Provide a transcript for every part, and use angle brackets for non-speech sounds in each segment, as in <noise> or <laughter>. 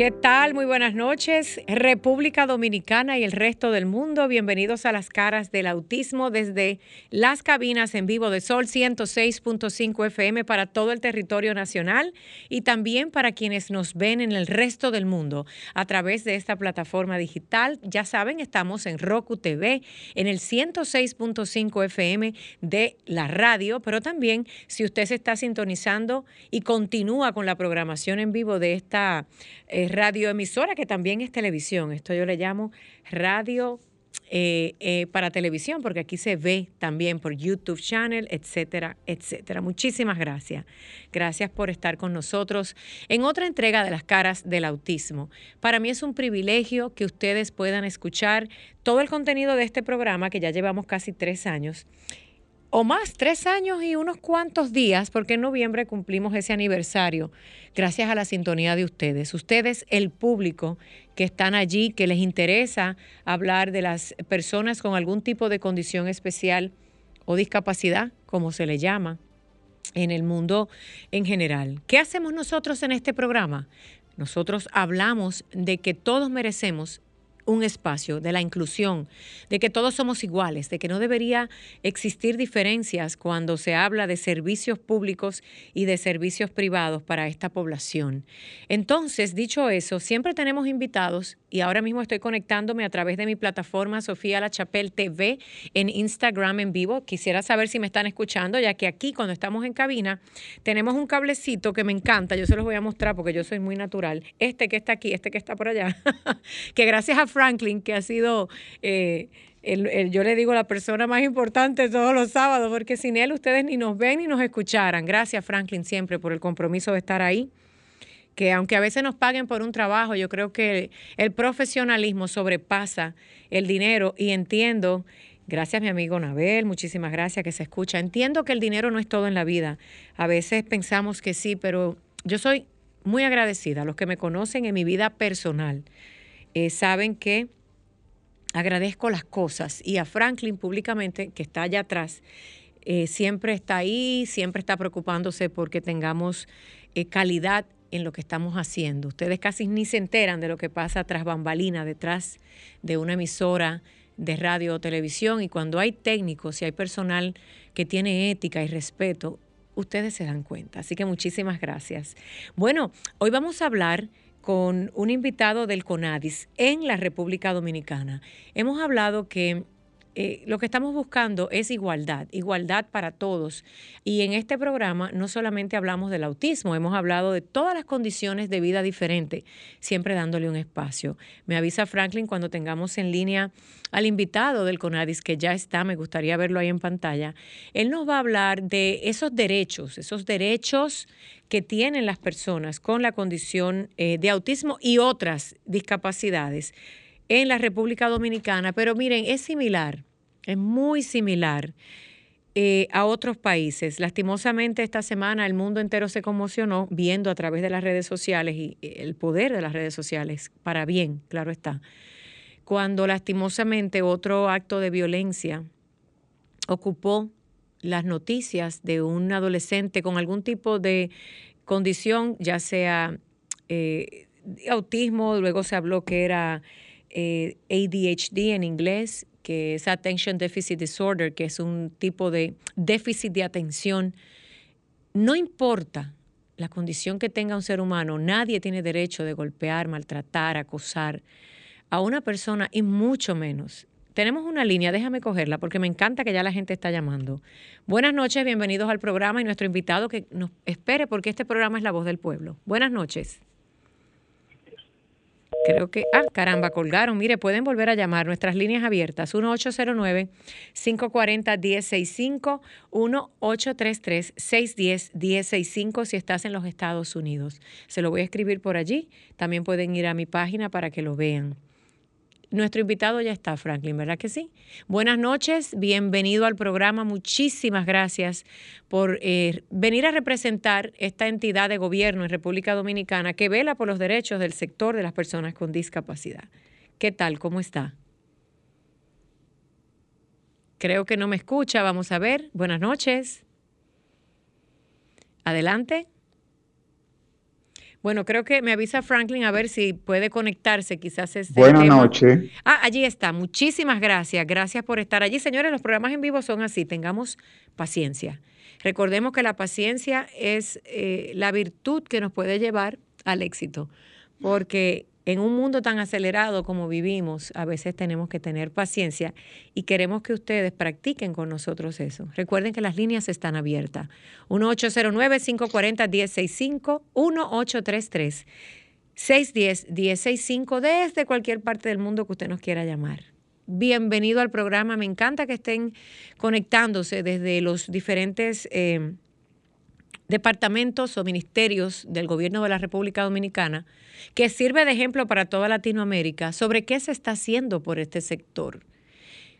¿Qué tal? Muy buenas noches. República Dominicana y el resto del mundo, bienvenidos a las caras del autismo desde las cabinas en vivo de Sol 106.5 FM para todo el territorio nacional y también para quienes nos ven en el resto del mundo a través de esta plataforma digital. Ya saben, estamos en Roku TV, en el 106.5 FM de la radio, pero también si usted se está sintonizando y continúa con la programación en vivo de esta eh, radioemisora que también es televisión. Esto yo le llamo radio eh, eh, para televisión, porque aquí se ve también por YouTube Channel, etcétera, etcétera. Muchísimas gracias. Gracias por estar con nosotros en otra entrega de las caras del autismo. Para mí es un privilegio que ustedes puedan escuchar todo el contenido de este programa, que ya llevamos casi tres años o más, tres años y unos cuantos días, porque en noviembre cumplimos ese aniversario, gracias a la sintonía de ustedes. Ustedes, el público que están allí, que les interesa hablar de las personas con algún tipo de condición especial o discapacidad, como se le llama en el mundo en general. ¿Qué hacemos nosotros en este programa? Nosotros hablamos de que todos merecemos un espacio de la inclusión, de que todos somos iguales, de que no debería existir diferencias cuando se habla de servicios públicos y de servicios privados para esta población. Entonces, dicho eso, siempre tenemos invitados y ahora mismo estoy conectándome a través de mi plataforma Sofía La Chapelle TV en Instagram en vivo. Quisiera saber si me están escuchando, ya que aquí cuando estamos en cabina tenemos un cablecito que me encanta, yo se los voy a mostrar porque yo soy muy natural. Este que está aquí, este que está por allá, <laughs> que gracias a Franklin, que ha sido... Eh, yo le digo la persona más importante todos los sábados, porque sin él ustedes ni nos ven ni nos escucharan. Gracias, Franklin, siempre por el compromiso de estar ahí que aunque a veces nos paguen por un trabajo, yo creo que el profesionalismo sobrepasa el dinero y entiendo, gracias mi amigo Nabel, muchísimas gracias que se escucha, entiendo que el dinero no es todo en la vida. A veces pensamos que sí, pero yo soy muy agradecida. Los que me conocen en mi vida personal eh, saben que agradezco las cosas y a Franklin públicamente, que está allá atrás, eh, siempre está ahí, siempre está preocupándose porque tengamos eh, calidad en lo que estamos haciendo. Ustedes casi ni se enteran de lo que pasa tras bambalina, detrás de una emisora de radio o televisión. Y cuando hay técnicos y hay personal que tiene ética y respeto, ustedes se dan cuenta. Así que muchísimas gracias. Bueno, hoy vamos a hablar con un invitado del CONADIS en la República Dominicana. Hemos hablado que eh, lo que estamos buscando es igualdad, igualdad para todos. Y en este programa no solamente hablamos del autismo, hemos hablado de todas las condiciones de vida diferentes, siempre dándole un espacio. Me avisa Franklin cuando tengamos en línea al invitado del CONADIS, que ya está, me gustaría verlo ahí en pantalla. Él nos va a hablar de esos derechos, esos derechos que tienen las personas con la condición eh, de autismo y otras discapacidades en la República Dominicana, pero miren, es similar, es muy similar eh, a otros países. Lastimosamente esta semana el mundo entero se conmocionó viendo a través de las redes sociales y el poder de las redes sociales, para bien, claro está, cuando lastimosamente otro acto de violencia ocupó las noticias de un adolescente con algún tipo de condición, ya sea eh, autismo, luego se habló que era eh, ADHD en inglés, que es Attention Deficit Disorder, que es un tipo de déficit de atención. No importa la condición que tenga un ser humano, nadie tiene derecho de golpear, maltratar, acosar a una persona y mucho menos. Tenemos una línea, déjame cogerla porque me encanta que ya la gente está llamando. Buenas noches, bienvenidos al programa y nuestro invitado que nos espere porque este programa es la voz del pueblo. Buenas noches. Creo que, ah, caramba, colgaron. Mire, pueden volver a llamar nuestras líneas abiertas, 1809-540-1065, 1833-610-1065 si estás en los Estados Unidos. Se lo voy a escribir por allí. También pueden ir a mi página para que lo vean. Nuestro invitado ya está, Franklin, ¿verdad que sí? Buenas noches, bienvenido al programa. Muchísimas gracias por eh, venir a representar esta entidad de gobierno en República Dominicana que vela por los derechos del sector de las personas con discapacidad. ¿Qué tal? ¿Cómo está? Creo que no me escucha. Vamos a ver. Buenas noches. Adelante. Bueno, creo que me avisa Franklin a ver si puede conectarse, quizás es. Buenas noches. Ah, allí está. Muchísimas gracias. Gracias por estar allí. Señores, los programas en vivo son así. Tengamos paciencia. Recordemos que la paciencia es eh, la virtud que nos puede llevar al éxito, porque en un mundo tan acelerado como vivimos, a veces tenemos que tener paciencia y queremos que ustedes practiquen con nosotros eso. Recuerden que las líneas están abiertas. 1809-540-1065, 1833-610-1065 desde cualquier parte del mundo que usted nos quiera llamar. Bienvenido al programa. Me encanta que estén conectándose desde los diferentes... Eh, departamentos o ministerios del gobierno de la República Dominicana que sirve de ejemplo para toda Latinoamérica sobre qué se está haciendo por este sector.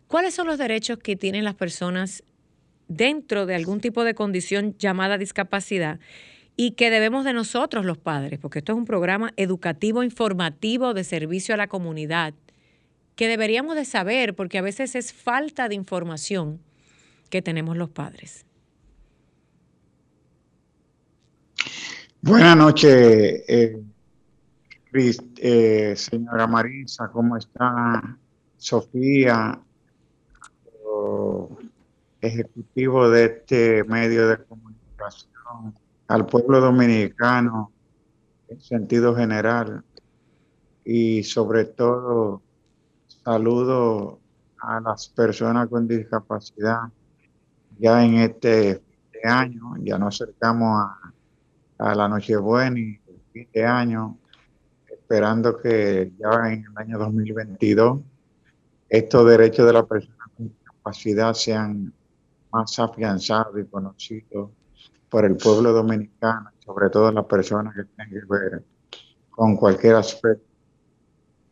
¿Cuáles son los derechos que tienen las personas dentro de algún tipo de condición llamada discapacidad y que debemos de nosotros los padres, porque esto es un programa educativo, informativo, de servicio a la comunidad, que deberíamos de saber porque a veces es falta de información que tenemos los padres? Buenas noches, eh, eh, señora Marisa, ¿cómo está? Sofía, ejecutivo de este medio de comunicación, al pueblo dominicano en sentido general y sobre todo saludo a las personas con discapacidad ya en este año, ya nos acercamos a a la Nochebuena y el fin de año, esperando que ya en el año 2022 estos derechos de la persona con discapacidad sean más afianzados y conocidos por el pueblo dominicano, sobre todo las personas que tienen que ver con cualquier aspecto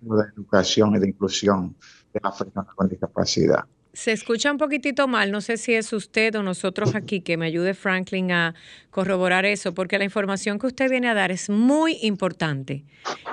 de educación y de inclusión de las personas con discapacidad. Se escucha un poquitito mal, no sé si es usted o nosotros aquí, que me ayude Franklin a corroborar eso, porque la información que usted viene a dar es muy importante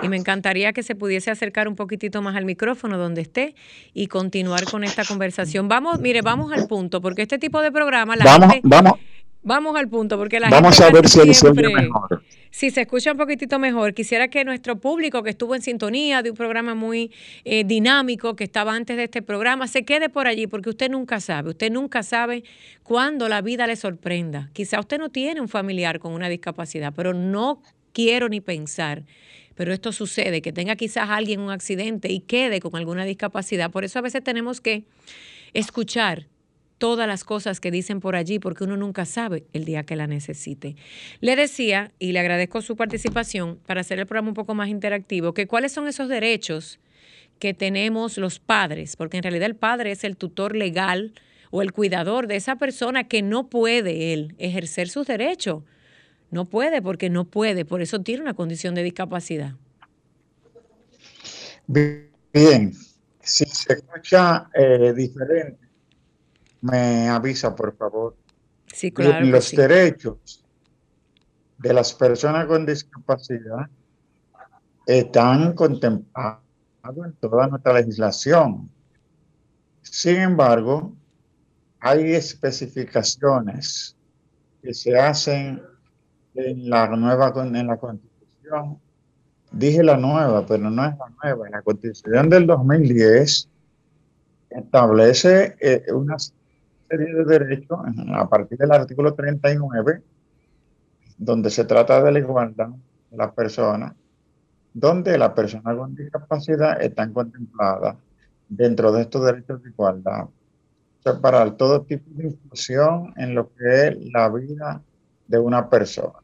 y me encantaría que se pudiese acercar un poquitito más al micrófono donde esté y continuar con esta conversación. Vamos, mire, vamos al punto, porque este tipo de programa... La vamos, vamos, Vamos al punto, porque la Vamos gente a ver si siempre, mejor. Si se escucha un poquitito mejor, quisiera que nuestro público que estuvo en sintonía de un programa muy eh, dinámico que estaba antes de este programa, se quede por allí, porque usted nunca sabe, usted nunca sabe cuándo la vida le sorprenda. Quizá usted no tiene un familiar con una discapacidad, pero no quiero ni pensar pero esto sucede, que tenga quizás alguien un accidente y quede con alguna discapacidad. Por eso a veces tenemos que escuchar todas las cosas que dicen por allí porque uno nunca sabe el día que la necesite. Le decía, y le agradezco su participación para hacer el programa un poco más interactivo, que cuáles son esos derechos que tenemos los padres, porque en realidad el padre es el tutor legal o el cuidador de esa persona que no puede él ejercer sus derechos. No puede porque no puede, por eso tiene una condición de discapacidad. Bien, si se escucha eh, diferente, me avisa, por favor. Sí, claro. Los derechos de las personas con discapacidad están contemplados en toda nuestra legislación. Sin embargo, hay especificaciones que se hacen en la nueva en la Constitución. Dije la nueva, pero no es la nueva. La Constitución del 2010 establece eh, unas serie de derechos a partir del artículo 39, donde se trata de la igualdad de las personas, donde las personas con discapacidad están contempladas dentro de estos derechos de igualdad. Separar todo tipo de inclusión en lo que es la vida de una persona.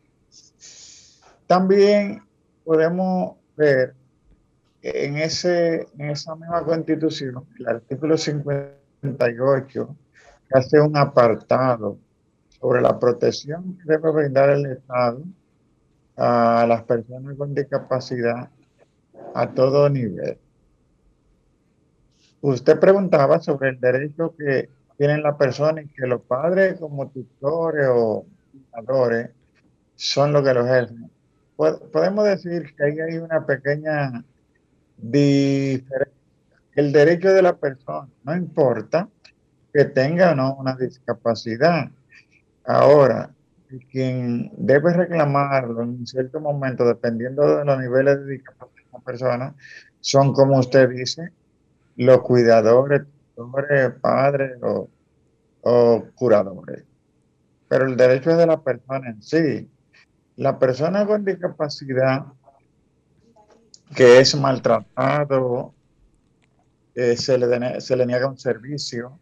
También podemos ver en, ese, en esa misma constitución, el artículo 58 hace un apartado sobre la protección que debe brindar el Estado a las personas con discapacidad a todo nivel. Usted preguntaba sobre el derecho que tienen las personas y que los padres como tutores o cuidadores son los que lo ejercen. Podemos decir que ahí hay una pequeña diferencia. El derecho de la persona, no importa que tenga o no una discapacidad. Ahora, quien debe reclamarlo en cierto momento, dependiendo de los niveles de discapacidad de la persona, son, como usted dice, los cuidadores, tutores, padres o, o curadores. Pero el derecho es de la persona en sí. La persona con discapacidad que es maltratado, eh, se, le, se le niega un servicio,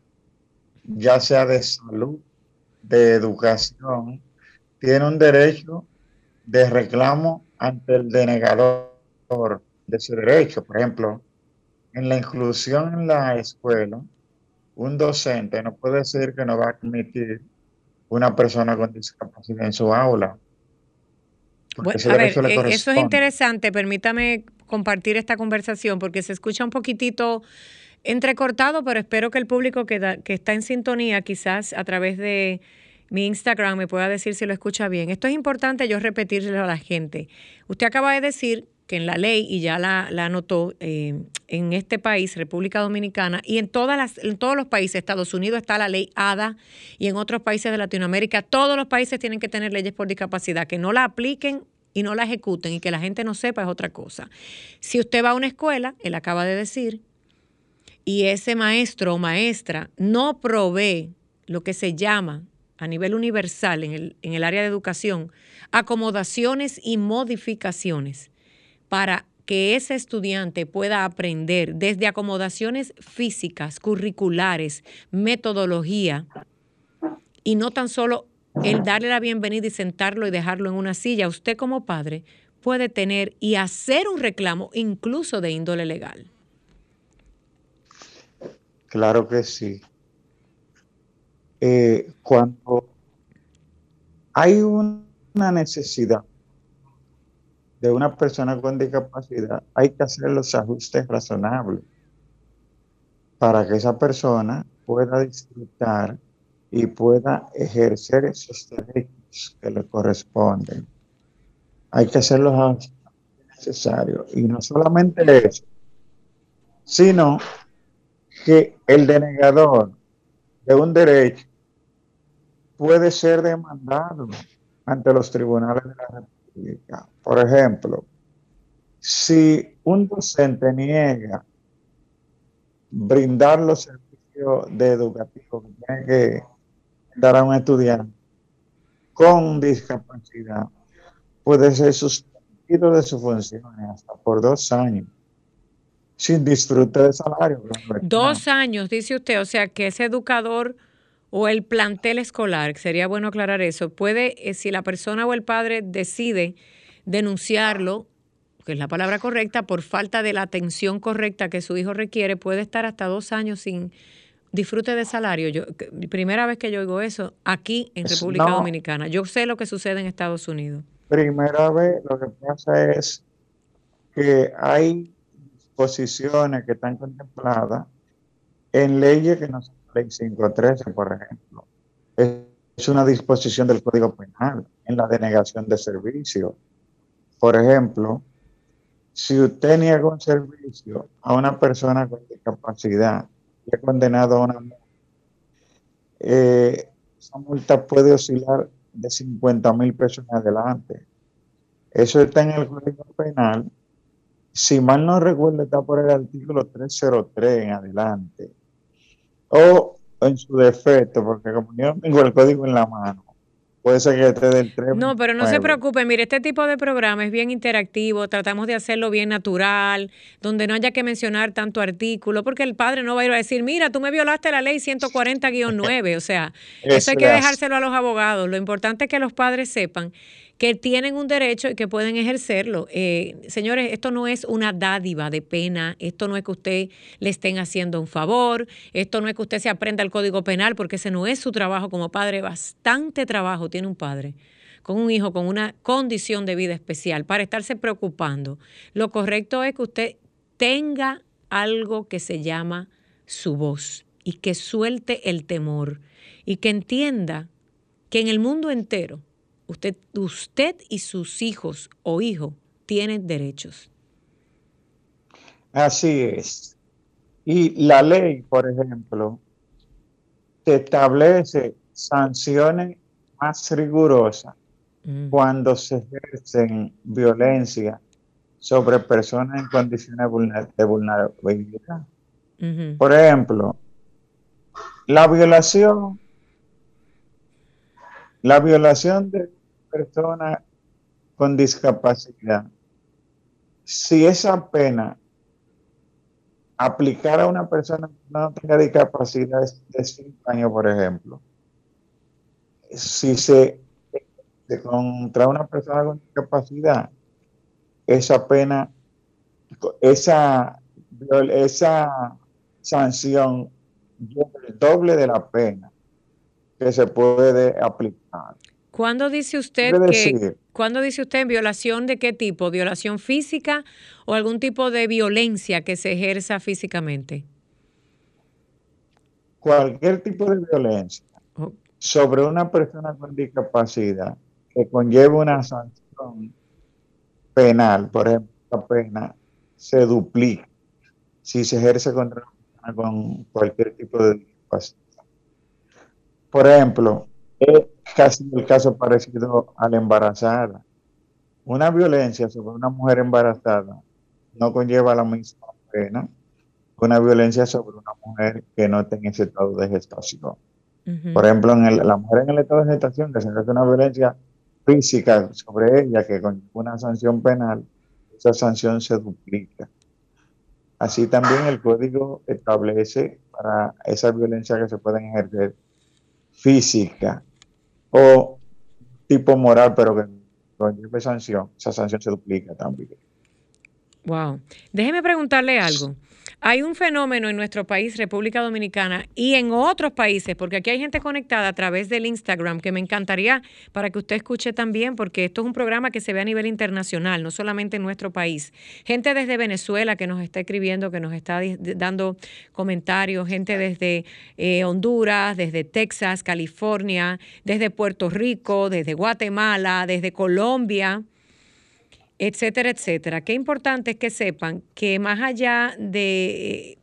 ya sea de salud, de educación, tiene un derecho de reclamo ante el denegador de ese derecho. Por ejemplo, en la inclusión en la escuela, un docente no puede decir que no va a admitir una persona con discapacidad en su aula. Bueno, a ver, eh, eso es interesante. Permítame compartir esta conversación porque se escucha un poquitito entrecortado, pero espero que el público que, que está en sintonía, quizás a través de mi Instagram, me pueda decir si lo escucha bien. Esto es importante yo repetirlo a la gente. Usted acaba de decir que en la ley, y ya la, anotó, eh, en este país, República Dominicana, y en, todas las, en todos los países, Estados Unidos está la ley ADA, y en otros países de Latinoamérica, todos los países tienen que tener leyes por discapacidad, que no la apliquen y no la ejecuten y que la gente no sepa es otra cosa. Si usted va a una escuela, él acaba de decir, y ese maestro o maestra no provee lo que se llama a nivel universal en el, en el área de educación, acomodaciones y modificaciones para que ese estudiante pueda aprender desde acomodaciones físicas, curriculares, metodología, y no tan solo el darle la bienvenida y sentarlo y dejarlo en una silla. Usted como padre puede tener y hacer un reclamo incluso de índole legal. Claro que sí. Eh, cuando hay una necesidad de una persona con discapacidad, hay que hacer los ajustes razonables para que esa persona pueda disfrutar y pueda ejercer esos derechos que le corresponden. Hay que hacer los ajustes necesarios. Y no solamente eso, sino que el denegador de un derecho puede ser demandado ante los tribunales de la República. Por ejemplo, si un docente niega brindar los servicios de educativo que tiene que dar a un estudiante con discapacidad, puede ser suspendido de sus funciones hasta por dos años sin disfrute de salario. Dos años, dice usted, o sea que ese educador o el plantel escolar, sería bueno aclarar eso, puede, eh, si la persona o el padre decide denunciarlo, que es la palabra correcta, por falta de la atención correcta que su hijo requiere, puede estar hasta dos años sin disfrute de salario. Yo, primera vez que yo oigo eso aquí en República Dominicana. Yo sé lo que sucede en Estados Unidos. Primera vez lo que pasa es que hay disposiciones que están contempladas en leyes que no son ley 513, por ejemplo. Es una disposición del Código Penal en la denegación de servicio. Por ejemplo, si usted niega un servicio a una persona con discapacidad y es condenado a una multa, eh, esa multa puede oscilar de 50 mil pesos en adelante. Eso está en el Código Penal. Si mal no recuerdo, está por el artículo 303 en adelante. O en su defecto, porque como yo tengo el código en la mano, puede ser que esté del 3. No, pero no se preocupe, mire, este tipo de programa es bien interactivo, tratamos de hacerlo bien natural, donde no haya que mencionar tanto artículo, porque el padre no va a ir a decir, mira, tú me violaste la ley 140-9, o sea, <laughs> eso hay que dejárselo a los abogados. Lo importante es que los padres sepan que tienen un derecho y que pueden ejercerlo. Eh, señores, esto no es una dádiva de pena, esto no es que usted le estén haciendo un favor, esto no es que usted se aprenda el código penal, porque ese no es su trabajo como padre, bastante trabajo tiene un padre con un hijo con una condición de vida especial para estarse preocupando. Lo correcto es que usted tenga algo que se llama su voz y que suelte el temor y que entienda que en el mundo entero Usted, usted y sus hijos o hijos tienen derechos. Así es. Y la ley, por ejemplo, te establece sanciones más rigurosas mm. cuando se ejercen violencia sobre personas en condiciones de vulnerabilidad. Por ejemplo, la violación, la violación de persona con discapacidad, si esa pena aplicara a una persona que no tenga discapacidad de 5 años, por ejemplo, si se, contra una persona con discapacidad, esa pena, esa, esa sanción el doble de la pena que se puede aplicar. ¿Cuándo dice usted que cuándo dice usted violación de qué tipo? ¿Violación física o algún tipo de violencia que se ejerza físicamente? Cualquier tipo de violencia oh. sobre una persona con discapacidad que conlleve una sanción penal, por ejemplo, la pena se duplica si se ejerce contra una persona con cualquier tipo de discapacidad. Por ejemplo, es casi el caso parecido a la embarazada. Una violencia sobre una mujer embarazada no conlleva la misma pena que una violencia sobre una mujer que no tenga ese estado de gestación. Por ejemplo, en la mujer en el estado de gestación que se hace una violencia física sobre ella que con una sanción penal, esa sanción se duplica. Así también el código establece para esa violencia que se pueden ejercer física o tipo moral, pero que con sanción, esa sanción se duplica también. Wow. Déjeme preguntarle algo. Hay un fenómeno en nuestro país, República Dominicana, y en otros países, porque aquí hay gente conectada a través del Instagram, que me encantaría para que usted escuche también, porque esto es un programa que se ve a nivel internacional, no solamente en nuestro país. Gente desde Venezuela que nos está escribiendo, que nos está dando comentarios, gente desde eh, Honduras, desde Texas, California, desde Puerto Rico, desde Guatemala, desde Colombia etcétera, etcétera. Qué importante es que sepan que más allá de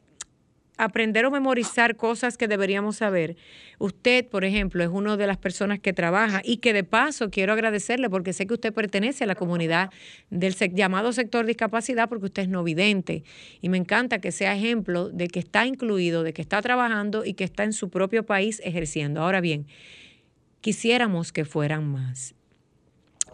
aprender o memorizar cosas que deberíamos saber. Usted, por ejemplo, es una de las personas que trabaja y que de paso quiero agradecerle porque sé que usted pertenece a la comunidad del llamado sector discapacidad porque usted es no vidente y me encanta que sea ejemplo de que está incluido, de que está trabajando y que está en su propio país ejerciendo. Ahora bien, quisiéramos que fueran más.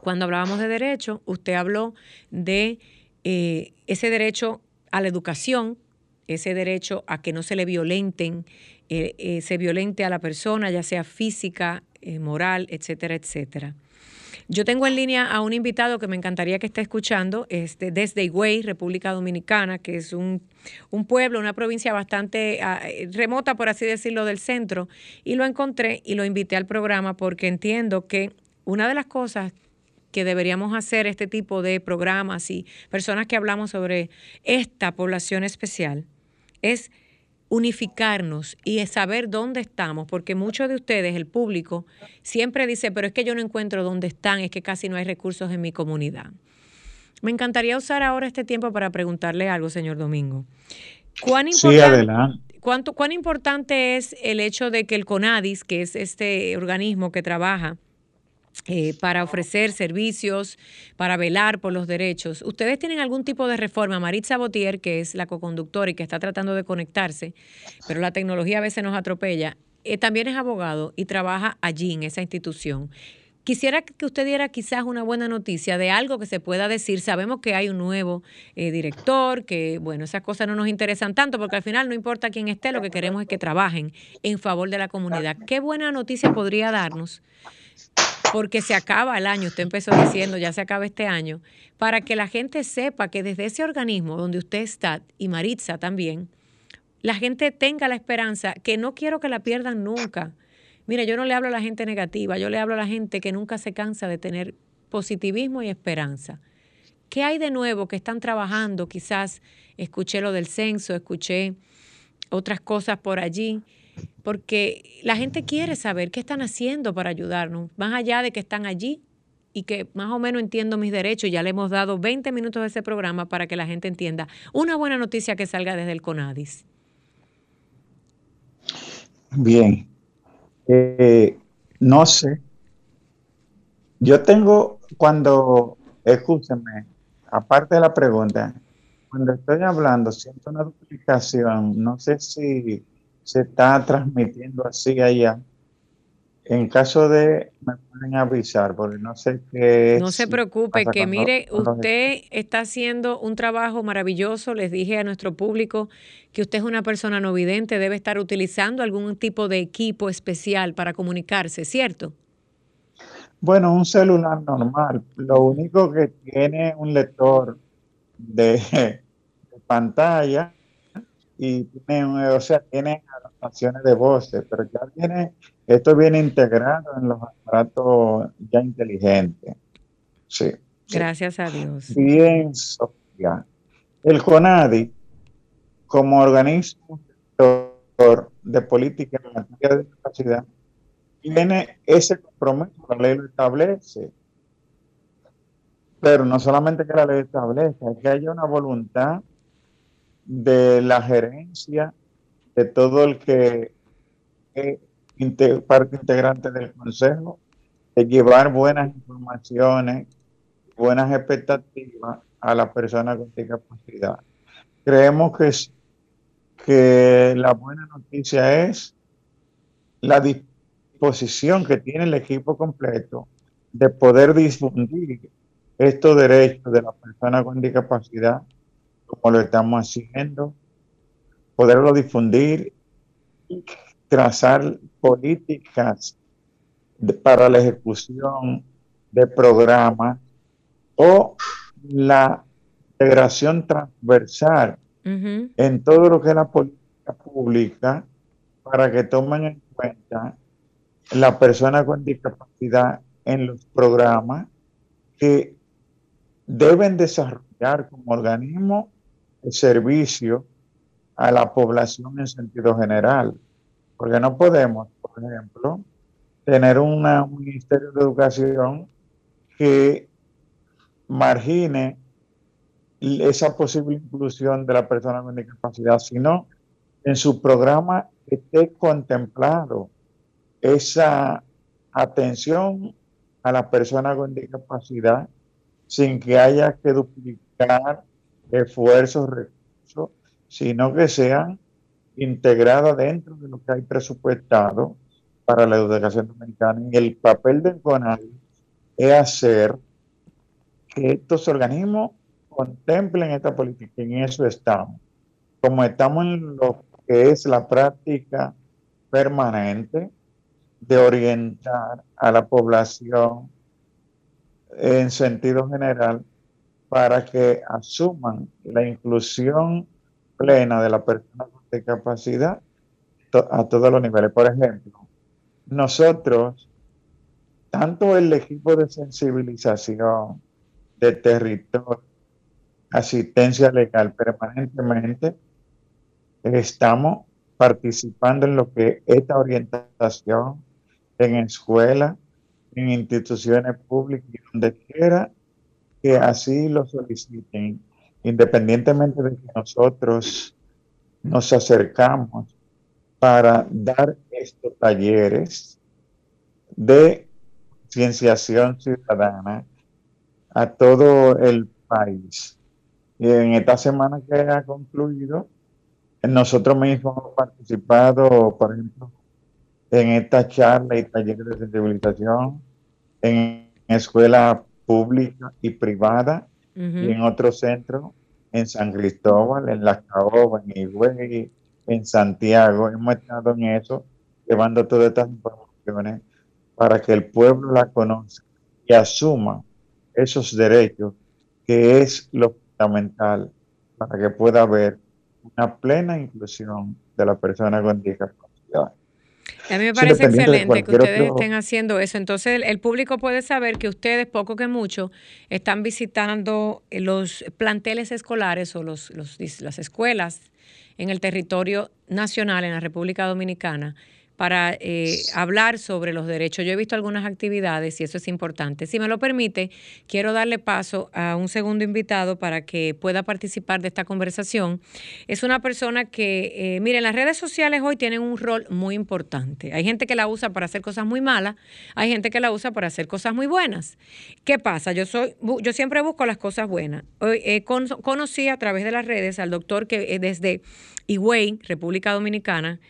Cuando hablábamos de derecho, usted habló de eh, ese derecho a la educación, ese derecho a que no se le violenten, eh, eh, se violente a la persona, ya sea física, moral, etcétera, etcétera. Yo tengo en línea a un invitado que me encantaría que esté escuchando, este, desde Higüey, República Dominicana, que es un, un pueblo, una provincia bastante ah, remota, por así decirlo, del centro, y lo encontré y lo invité al programa porque entiendo que una de las cosas que deberíamos hacer este tipo de programas y personas que hablamos sobre esta población especial es unificarnos y saber dónde estamos, porque muchos de ustedes, el público, siempre dice, pero es que yo no encuentro dónde están, es que casi no hay recursos en mi comunidad. Me encantaría usar ahora este tiempo para preguntarle algo, señor Domingo. ¿Cuán importante, ¿cuánto, ¿Cuán importante es el hecho de que el CONADIS, que es este organismo que trabaja eh, para ofrecer servicios, para velar por los derechos. ¿Ustedes tienen algún tipo de reforma? Maritza Botier, que es la coconductora y que está tratando de conectarse, pero la tecnología a veces nos atropella, eh, también es abogado y trabaja allí en esa institución. Quisiera que usted diera quizás una buena noticia de algo que se pueda decir. Sabemos que hay un nuevo eh, director, que bueno, esas cosas no nos interesan tanto porque al final no importa quién esté, lo que queremos es que trabajen en favor de la comunidad. ¿Qué buena noticia podría darnos porque se acaba el año, usted empezó diciendo, ya se acaba este año, para que la gente sepa que desde ese organismo donde usted está, y Maritza también, la gente tenga la esperanza, que no quiero que la pierdan nunca. Mira, yo no le hablo a la gente negativa, yo le hablo a la gente que nunca se cansa de tener positivismo y esperanza. ¿Qué hay de nuevo que están trabajando? Quizás escuché lo del censo, escuché otras cosas por allí, porque la gente quiere saber qué están haciendo para ayudarnos, más allá de que están allí y que más o menos entiendo mis derechos. Ya le hemos dado 20 minutos de ese programa para que la gente entienda. Una buena noticia que salga desde el CONADIS. Bien. Eh, no sé. Yo tengo, cuando, escúcheme, aparte de la pregunta, cuando estoy hablando, siento una duplicación. No sé si se está transmitiendo así allá. En caso de, me pueden avisar, porque no sé qué. No se preocupe, que mire, usted está haciendo un trabajo maravilloso. Les dije a nuestro público que usted es una persona no vidente, debe estar utilizando algún tipo de equipo especial para comunicarse, ¿cierto? Bueno, un celular normal. Lo único que tiene un lector de, <laughs> pantalla y tiene, o sea, tiene de voces, pero ya viene, esto viene integrado en los aparatos ya inteligentes. Sí. Gracias a Dios. Bien, Sofía. El CONADI, como organismo de política en materia de discapacidad, tiene ese compromiso, la ley lo establece. Pero no solamente que la ley establezca, es que haya una voluntad de la gerencia, de todo el que es parte integrante del Consejo, de llevar buenas informaciones, buenas expectativas a las personas con discapacidad. Creemos que, que la buena noticia es la disposición que tiene el equipo completo de poder difundir estos derechos de la persona con discapacidad, como lo estamos haciendo, poderlo difundir y trazar políticas para la ejecución de programas o la integración transversal en todo lo que es la política pública para que tomen en cuenta la persona con discapacidad en los programas que deben desarrollar como organismo el servicio a la población en sentido general. Porque no podemos, por ejemplo, tener un Ministerio de Educación que margine esa posible inclusión de la persona con discapacidad, sino en su programa esté contemplado esa atención a la persona con discapacidad sin que haya que duplicar esfuerzos, recursos, sino que sean integradas dentro de lo que hay presupuestado para la educación dominicana. Y el papel del CONADI es hacer que estos organismos contemplen esta política. Y en eso estamos. Como estamos en lo que es la práctica permanente de orientar a la población en sentido general para que asuman la inclusión plena de la persona con discapacidad a todos los niveles. Por ejemplo, nosotros, tanto el equipo de sensibilización de territorio, asistencia legal permanentemente, estamos participando en lo que esta orientación en escuelas, en instituciones públicas y donde quiera que así lo soliciten, independientemente de que nosotros nos acercamos para dar estos talleres de cienciación ciudadana a todo el país. Y en esta semana que ha concluido, nosotros mismos hemos participado, por ejemplo, en esta charla y talleres de sensibilización en escuela pública y y en otros centros, en San Cristóbal, en La Caoba, en Higüey, en Santiago. Hemos estado en eso, llevando todas estas informaciones para que el pueblo la conozca y asuma esos derechos, que es lo fundamental para que pueda haber una plena inclusión de la persona con discapacidad. A mí me parece excelente que ustedes estén haciendo eso. Entonces, el, público puede saber que ustedes, poco que mucho, están visitando los planteles escolares o los, las escuelas en el territorio nacional, en la República Dominicana, para eh, hablar sobre los derechos. Yo he visto algunas actividades y eso es importante. Si me lo permite, quiero darle paso a un segundo invitado para que pueda participar de esta conversación. Es una persona que, eh, miren, las redes sociales hoy tienen un rol muy importante. Hay gente que la usa para hacer cosas muy malas, hay gente que la usa para hacer cosas muy buenas. ¿Qué pasa? Yo, soy, yo siempre busco las cosas buenas. Hoy, conocí a través de las redes al doctor que desde Higüey, República Dominicana,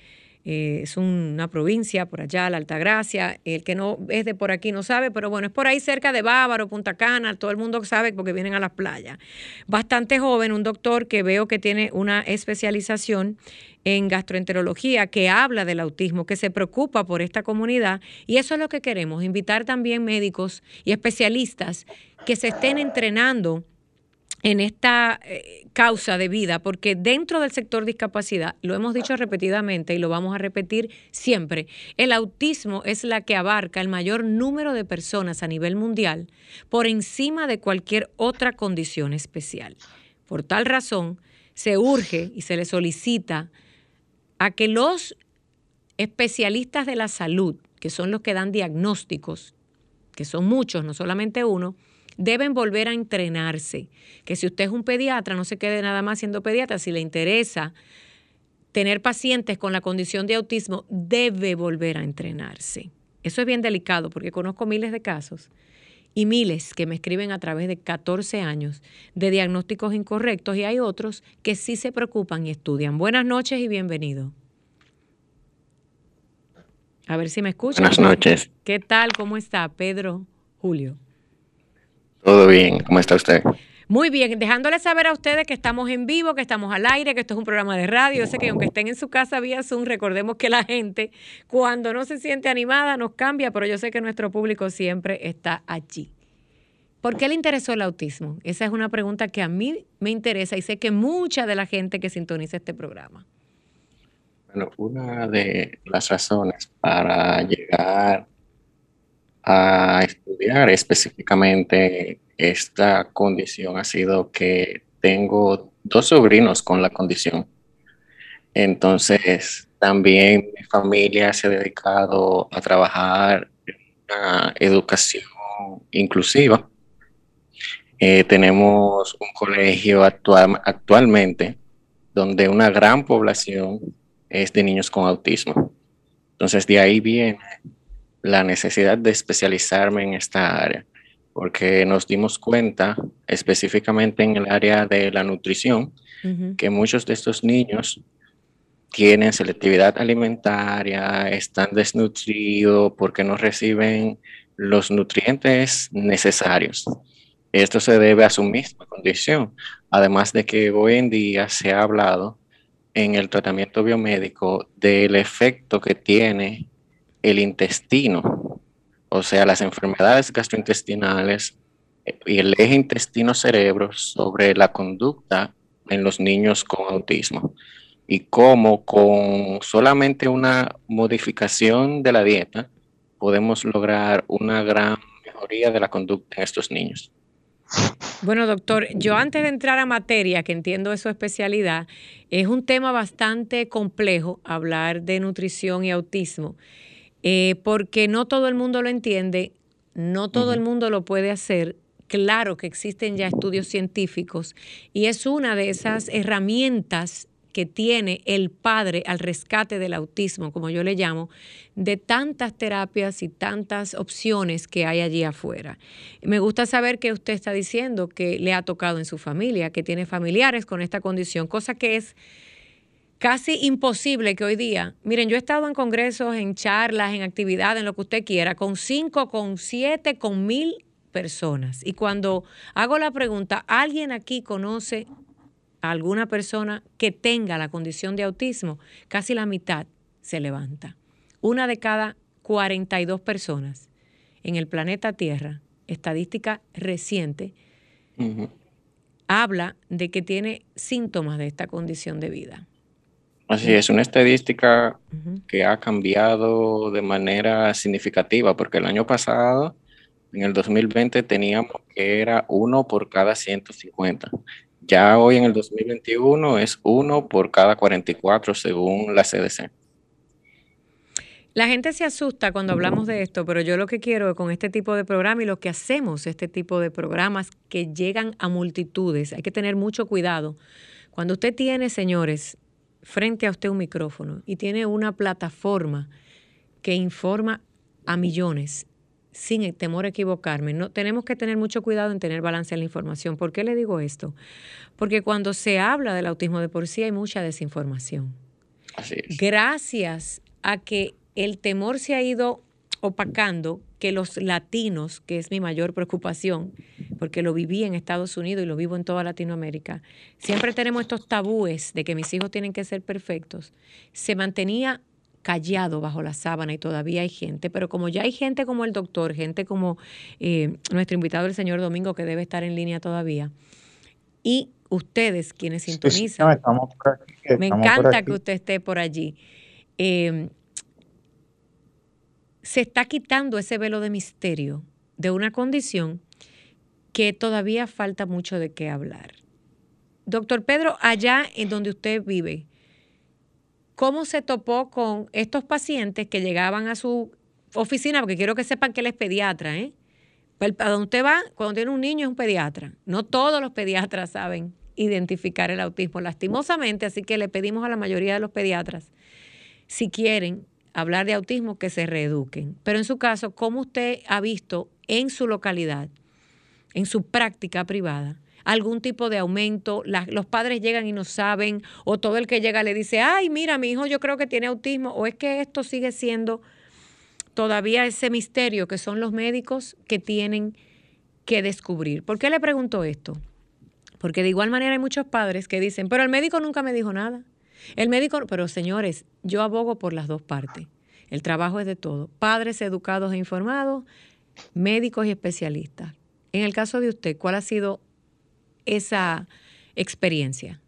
eh, es una provincia por allá, la Altagracia. El que no es de por aquí no sabe, pero bueno, es por ahí cerca de Bávaro, Punta Cana, todo el mundo sabe porque vienen a las playas. Bastante joven, un doctor que veo que tiene una especialización en gastroenterología que habla del autismo, que se preocupa por esta comunidad y eso es lo que queremos, invitar también médicos y especialistas que se estén entrenando en esta eh, causa de vida, porque dentro del sector discapacidad, lo hemos dicho repetidamente y lo vamos a repetir siempre, el autismo es la que abarca el mayor número de personas a nivel mundial por encima de cualquier otra condición especial. Por tal razón, se urge y se le solicita a que los especialistas de la salud, que son los que dan diagnósticos, que son muchos, no solamente uno, deben volver a entrenarse. Que si usted es un pediatra, no se quede nada más siendo pediatra. Si le interesa tener pacientes con la condición de autismo, debe volver a entrenarse. Eso es bien delicado porque conozco miles de casos y miles que me escriben a través de 14 años de diagnósticos incorrectos y hay otros que sí se preocupan y estudian. Buenas noches y bienvenido. A ver si me escuchan. Buenas noches. ¿Qué tal? ¿Cómo está Pedro Julio? Todo bien, ¿cómo está usted? Muy bien, dejándole saber a ustedes que estamos en vivo, que estamos al aire, que esto es un programa de radio. Yo sé que aunque estén en su casa vía Zoom, recordemos que la gente cuando no se siente animada nos cambia, pero yo sé que nuestro público siempre está allí. ¿Por qué le interesó el autismo? Esa es una pregunta que a mí me interesa y sé que mucha de la gente que sintoniza este programa. Bueno, una de las razones para llegar a estudiar específicamente esta condición ha sido que tengo dos sobrinos con la condición. Entonces, también mi familia se ha dedicado a trabajar en una educación inclusiva. Eh, tenemos un colegio actual, actualmente donde una gran población es de niños con autismo. Entonces, de ahí viene la necesidad de especializarme en esta área, porque nos dimos cuenta específicamente en el área de la nutrición que muchos de estos niños tienen selectividad alimentaria, están desnutridos porque no reciben los nutrientes necesarios. Esto se debe a su misma condición, además de que hoy en día se ha hablado en el tratamiento biomédico del efecto que tiene el intestino, o sea, las enfermedades gastrointestinales y el eje intestino-cerebro sobre la conducta en los niños con autismo y cómo con solamente una modificación de la dieta podemos lograr una gran mejoría de la conducta en estos niños. Bueno, doctor, yo antes de entrar a materia, que entiendo es su especialidad, es un tema bastante complejo hablar de nutrición y autismo. Eh, porque no todo el mundo lo entiende, no todo el mundo lo puede hacer. Claro que existen ya estudios científicos y es una de esas herramientas que tiene el padre al rescate del autismo, como yo le llamo, de tantas terapias y tantas opciones que hay allí afuera. Me gusta saber que usted está diciendo que le ha tocado en su familia, que tiene familiares con esta condición, cosa que es casi imposible que hoy día, miren, yo he estado en congresos, en charlas, en actividades, en lo que usted quiera, con cinco, con siete, con mil personas. Y cuando hago la pregunta, ¿alguien aquí conoce a alguna persona que tenga la condición de autismo? Casi la mitad se levanta. Una de cada 42 personas en el planeta Tierra, estadística reciente, habla de que tiene síntomas de esta condición de vida. Así es, una estadística que ha cambiado de manera significativa, porque el año pasado, en el 2020, teníamos que era uno por cada 150. Ya hoy en el 2021 es uno por cada 44 según la CDC. La gente se asusta cuando hablamos de esto, pero yo lo que quiero con este tipo de programa y lo que hacemos, este tipo de programas que llegan a multitudes, hay que tener mucho cuidado. Cuando usted tiene, señores, frente a usted un micrófono y tiene una plataforma que informa a millones sin temor a equivocarme, no, tenemos que tener mucho cuidado en tener balance en la información. ¿Por qué le digo esto? Porque cuando se habla del autismo de por sí hay mucha desinformación. Así es. Gracias a que el temor se ha ido opacando que los latinos, que es mi mayor preocupación, porque lo viví en Estados Unidos y lo vivo en toda Latinoamérica, siempre tenemos estos tabúes de que mis hijos tienen que ser perfectos. Se mantenía callado bajo la sábana y todavía hay gente, pero como ya hay gente como el doctor, gente como eh, nuestro invitado el señor Domingo, que debe estar en línea todavía, y ustedes quienes sintonizan, me encanta que usted esté por allí. Eh, se está quitando ese velo de misterio de una condición que todavía falta mucho de qué hablar. Doctor Pedro, allá en donde usted vive, ¿cómo se topó con estos pacientes que llegaban a su oficina? Porque quiero que sepan que él es pediatra, ¿eh? A donde usted va, cuando tiene un niño es un pediatra. No todos los pediatras saben identificar el autismo, lastimosamente, así que le pedimos a la mayoría de los pediatras, si quieren, hablar de autismo, que se reeduquen. Pero en su caso, ¿cómo usted ha visto en su localidad, en su práctica privada, algún tipo de aumento? los padres llegan y no saben, o todo el que llega le dice, ay, mira, mi hijo yo creo que tiene autismo, o es que esto sigue siendo todavía ese misterio que son los médicos que tienen que descubrir. ¿Por qué le pregunto esto? Porque de igual manera hay muchos padres que dicen, pero el médico nunca me dijo nada. El médico, pero señores, yo abogo por las dos partes. El trabajo es de todo. Padres educados e informados, médicos y especialistas. En el caso de usted, ¿cuál ha sido esa experiencia?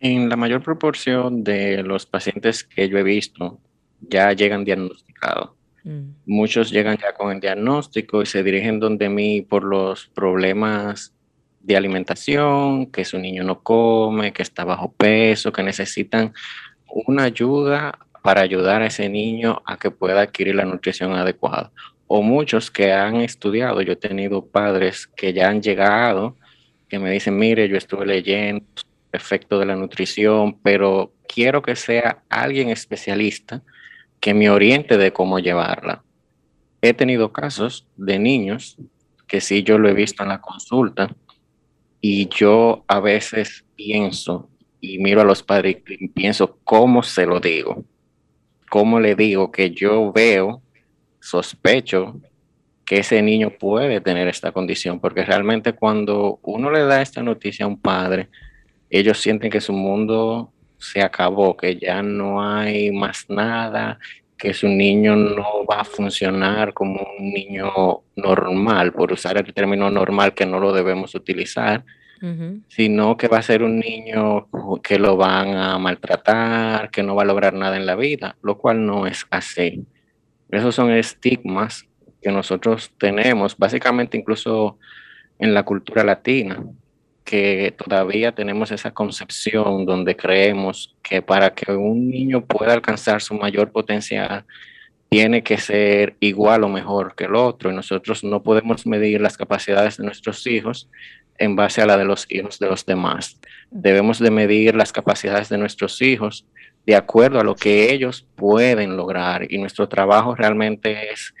En la mayor proporción de los pacientes que yo he visto ya llegan diagnosticados. Mm. Muchos llegan ya con el diagnóstico y se dirigen donde mí por los problemas de alimentación, que su niño no come, que está bajo peso, que necesitan una ayuda para ayudar a ese niño a que pueda adquirir la nutrición adecuada. O muchos que han estudiado, yo he tenido padres que ya han llegado, que me dicen, mire, yo estuve leyendo efecto de la nutrición, pero quiero que sea alguien especialista que me oriente de cómo llevarla. He tenido casos de niños que sí yo lo he visto en la consulta, y yo a veces pienso y miro a los padres y pienso cómo se lo digo, cómo le digo que yo veo, sospecho que ese niño puede tener esta condición, porque realmente cuando uno le da esta noticia a un padre, ellos sienten que su mundo se acabó, que ya no hay más nada, que su niño no va a funcionar como un niño normal, por usar el término normal que no lo debemos utilizar, sino que va a ser un niño que lo van a maltratar, que no va a lograr nada en la vida, lo cual no es así. Esos son estigmas que nosotros tenemos, básicamente incluso en la cultura latina, que todavía tenemos esa concepción donde creemos que para que un niño pueda alcanzar su mayor potencial, tiene que ser igual o mejor que el otro y nosotros no podemos medir las capacidades de nuestros hijos en base a la de los hijos de los demás. Debemos de medir las capacidades de nuestros hijos de acuerdo a lo que ellos pueden lograr y nuestro trabajo realmente es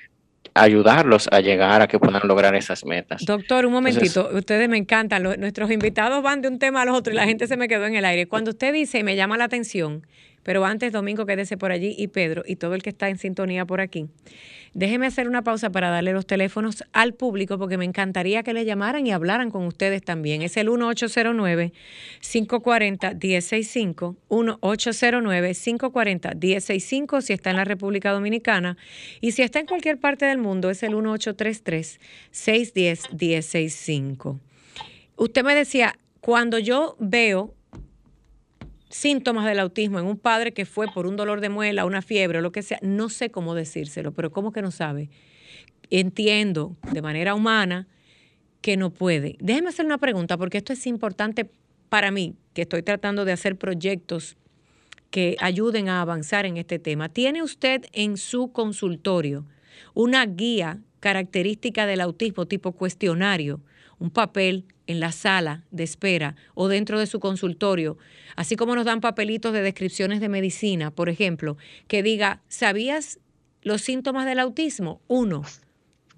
ayudarlos a llegar a que puedan lograr esas metas. Doctor, un momentito, ustedes me encantan, nuestros invitados van de un tema al otro y la gente se me quedó en el aire. Cuando usted dice, y me llama la atención, Pero antes, Domingo, quédese por allí y Pedro y todo el que está en sintonía por aquí. Déjeme hacer una pausa para darle los teléfonos al público porque me encantaría que le llamaran y hablaran con ustedes también. Es el 1809-540-1065, 1809-540-1065 si está en la República Dominicana y si está en cualquier parte del mundo es el 1833-610-1065. Usted me decía, cuando yo veo síntomas del autismo en un padre que fue por un dolor de muela, una fiebre o lo que sea, no sé cómo decírselo, pero ¿cómo que no sabe? Entiendo de manera humana que no puede. Déjeme hacer una pregunta, porque esto es importante para mí, que estoy tratando de hacer proyectos que ayuden a avanzar en este tema. ¿Tiene usted en su consultorio una guía característica del autismo tipo cuestionario, un papel en la sala de espera o dentro de su consultorio, así como nos dan papelitos de descripciones de medicina, por ejemplo, que diga, ¿sabías los síntomas del autismo? Uno,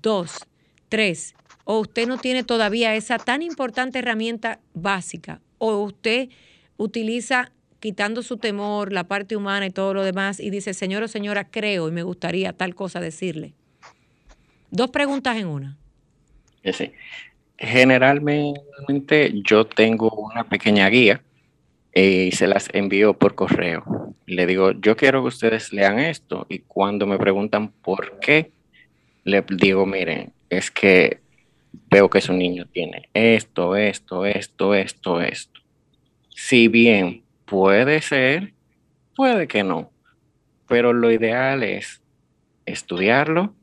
dos, tres. O usted no tiene todavía esa tan importante herramienta básica. O usted utiliza quitando su temor, la parte humana y todo lo demás, y dice, señor o señora, creo y me gustaría tal cosa decirle. Dos preguntas en una. Sí. Generalmente yo tengo una pequeña guía eh, y se las envío por correo. Le digo, yo quiero que ustedes lean esto y cuando me preguntan por qué, le digo, miren, es que veo que su niño tiene esto, esto, esto, esto, esto. Si bien puede ser, puede que no, pero lo ideal es estudiarlo,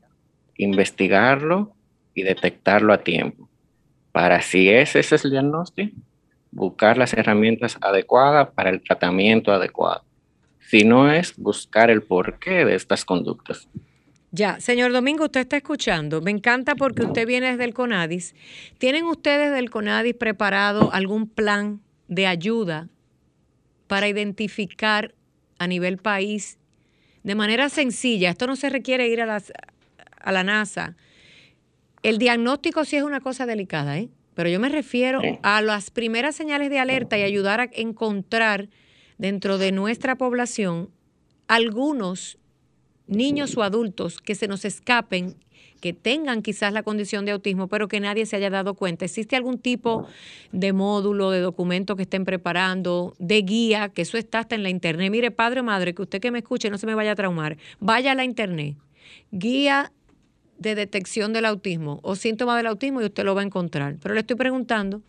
investigarlo y detectarlo a tiempo para si ese es el diagnóstico, buscar las herramientas adecuadas para el tratamiento adecuado. Si no es, buscar el porqué de estas conductas. Ya, señor Domingo, usted está escuchando. Me encanta porque usted viene desde el CONADIS. ¿Tienen ustedes del CONADIS preparado algún plan de ayuda para identificar a nivel país de manera sencilla? Esto no se requiere ir a, a la NASA el diagnóstico sí es una cosa delicada, ¿eh? pero yo me refiero a las primeras señales de alerta y ayudar a encontrar dentro de nuestra población algunos niños o adultos que se nos escapen, que tengan quizás la condición de autismo, pero que nadie se haya dado cuenta. ¿Existe algún tipo de módulo, de documento que estén preparando, de guía, que eso está hasta en la internet? Mire, padre o madre, que usted que me escuche no se me vaya a traumar, vaya a la internet. Guía de detección del autismo o síntomas del autismo y usted lo va a encontrar. Pero le estoy preguntando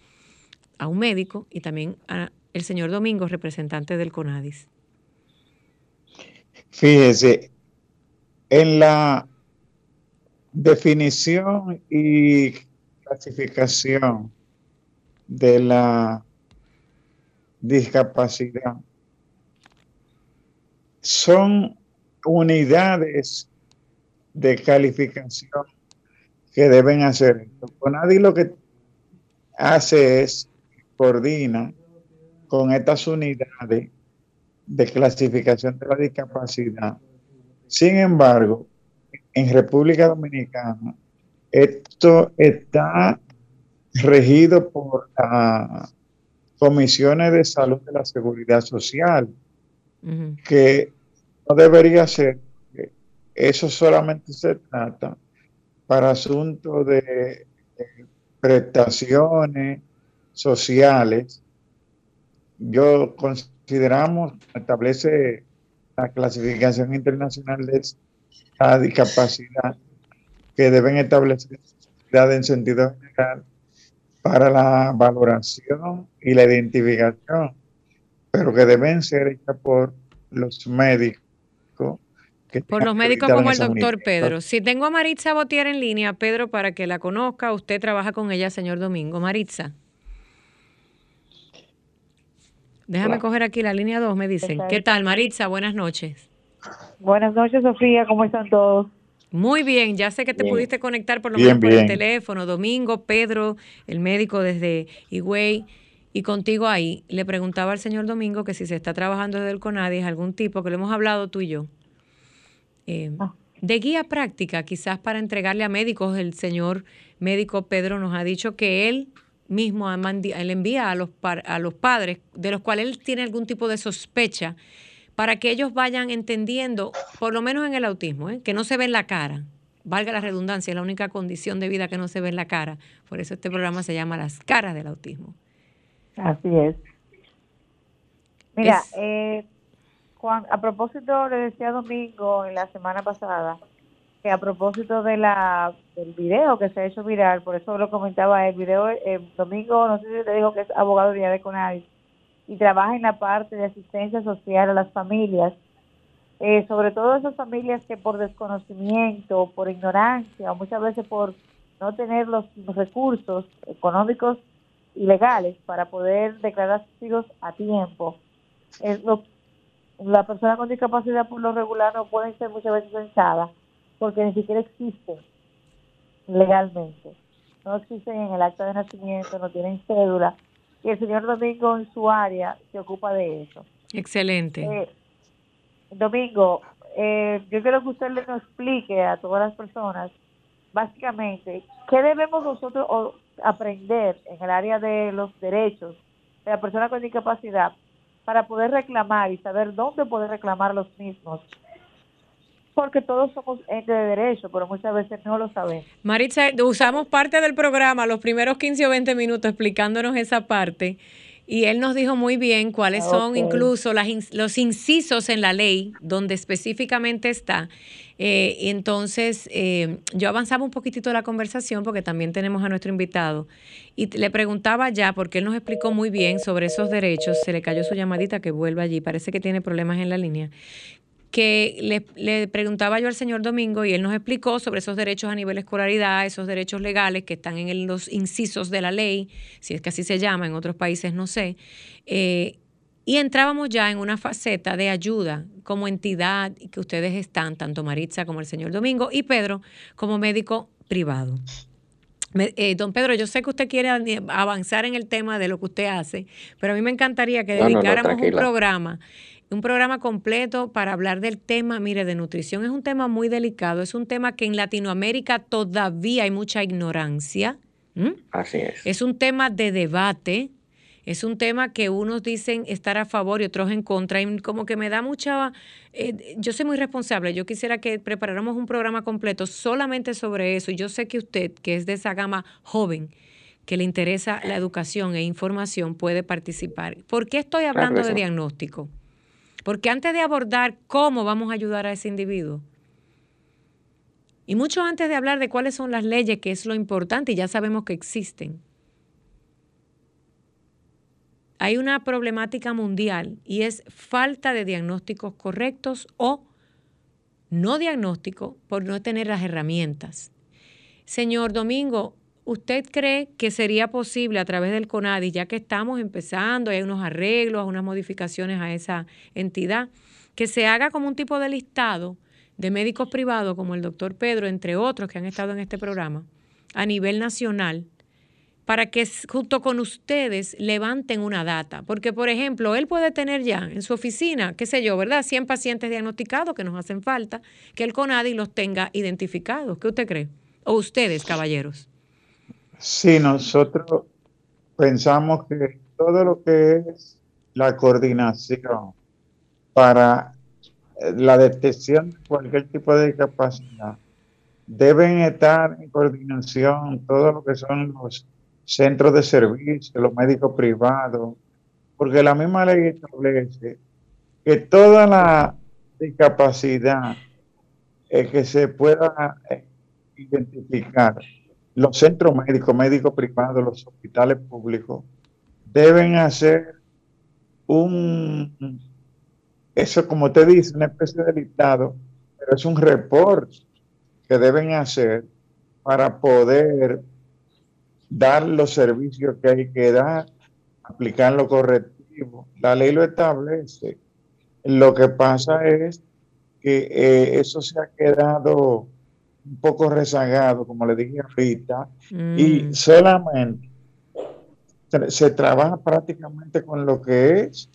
a un médico y también al señor Domingo, representante del CONADIS. Fíjese, en la definición y clasificación de la discapacidad son unidades de calificación que deben hacer. CONADI lo que hace es coordina con estas unidades de clasificación de la discapacidad. Sin embargo, en República Dominicana, esto está regido por las comisiones de salud de la seguridad social, que no debería ser eso solamente se trata para asuntos de, prestaciones sociales. Yo consideramos, establece la clasificación internacional de la discapacidad que deben establecer en sentido general para la valoración y la identificación, pero que deben ser hechas por los médicos por los médicos como el doctor Pedro. Si tengo a Maritza Botier en línea, Pedro, para que la conozca, usted trabaja con ella, señor Domingo. Maritza. Déjame coger aquí la línea 2, me dicen. ¿Qué tal, Maritza? Buenas noches. Buenas noches, Sofía. ¿Cómo están todos? Muy bien, ya sé que te pudiste conectar por lo menos por el teléfono. Domingo, Pedro, el médico desde Higüey, y contigo ahí. Le preguntaba al señor Domingo que si se está trabajando desde el CONADIS, algún tipo, que lo hemos hablado tú y yo. Eh, ah. de guía práctica, quizás para entregarle a médicos. El señor médico Pedro nos ha dicho que él mismo él envía a los, a los padres, de los cuales él tiene algún tipo de sospecha, para que ellos vayan entendiendo, por lo menos en el autismo, ¿eh? que no se ve en la cara. Valga la redundancia, es la única condición de vida que no se ve en la cara. Por eso este programa se llama Las caras del autismo. Así es. Mira, eh, a propósito, le decía Domingo en la semana pasada, que a propósito de la del video que se ha hecho viral, por eso lo comentaba el video, eh, Domingo, no sé si te dijo que es abogado de de Conadis, y trabaja en la parte de asistencia social a las familias, eh, sobre todo esas familias que por desconocimiento, por ignorancia o muchas veces por no tener los, recursos económicos y legales para poder declarar sus hijos a tiempo. Es lo, la persona con discapacidad por lo regular no pueden ser muchas veces censadas porque ni siquiera existen legalmente. No existen en el acta de nacimiento, no tienen cédula y el señor Domingo en su área se ocupa de eso. Excelente. Eh, Domingo, eh, yo quiero que usted le nos explique a todas las personas, básicamente, qué debemos nosotros aprender en el área de los derechos de la persona con discapacidad para poder reclamar y saber dónde poder reclamar los mismos porque todos somos entes de derecho, pero muchas veces no lo sabemos. Maritza, usamos parte del programa, los primeros 15 o 20 minutos, explicándonos esa parte. Y él nos dijo muy bien cuáles son incluso las, los incisos en la ley donde específicamente está. Eh, entonces, eh, yo avanzaba un poquitito la conversación porque también tenemos a nuestro invitado. Y le preguntaba ya, porque él nos explicó muy bien sobre esos derechos. Se le cayó su llamadita que vuelva allí. Parece que tiene problemas en la línea que le, preguntaba yo al señor Domingo y él nos explicó sobre esos derechos a nivel escolaridad, esos derechos legales que están en los incisos de la ley, si es que así se llama, en otros países no sé. Eh, y entrábamos ya en una faceta de ayuda como entidad que ustedes están, tanto Maritza como el señor Domingo y Pedro, como médico privado. Eh, don Pedro, yo sé que usted quiere avanzar en el tema de lo que usted hace, pero a mí me encantaría que dedicáramos un programa un programa completo para hablar del tema, mire, de nutrición. Es un tema muy delicado, es un tema que en Latinoamérica todavía hay mucha ignorancia. Así es. Es un tema de debate, es un tema que unos dicen estar a favor y otros en contra, y como que me da mucha... Eh, yo soy muy responsable, yo quisiera que preparáramos un programa completo solamente sobre eso, y yo sé que usted, que es de esa gama joven, que le interesa la educación e información, puede participar. ¿Por qué estoy hablando de diagnóstico? Porque antes de abordar cómo vamos a ayudar a ese individuo, y mucho antes de hablar de cuáles son las leyes, que es lo importante, y ya sabemos que existen, hay una problemática mundial y es falta de diagnósticos correctos o no diagnóstico por no tener las herramientas. Señor Domingo, ¿Usted cree que sería posible a través del CONADI, ya que estamos empezando, hay unos arreglos, unas modificaciones a esa entidad, que se haga como un tipo de listado de médicos privados como el doctor Pedro, entre otros que han estado en este programa, a nivel nacional, para que junto con ustedes levanten una data. Porque, por ejemplo, él puede tener ya en su oficina, qué sé yo, ¿verdad? 100 pacientes diagnosticados que nos hacen falta, que el CONADI los tenga identificados. ¿Qué usted cree? O ustedes, caballeros. Sí, nosotros pensamos que todo lo que es la coordinación para eh, la detección de cualquier tipo de discapacidad deben estar en coordinación todo lo que son los centros de servicio, los médicos privados, porque la misma ley establece que toda la discapacidad que se pueda eh, identificar los centros médicos, médicos privados, los hospitales públicos, deben hacer un, eso como te dice, una especie de listado, pero es un report que deben hacer para poder dar los servicios que hay que dar, aplicar lo correctivo. La ley lo establece. Lo que pasa es que eh, eso se ha quedado un poco rezagado, como le dije ahorita, y mm. solamente se trabaja prácticamente con lo que es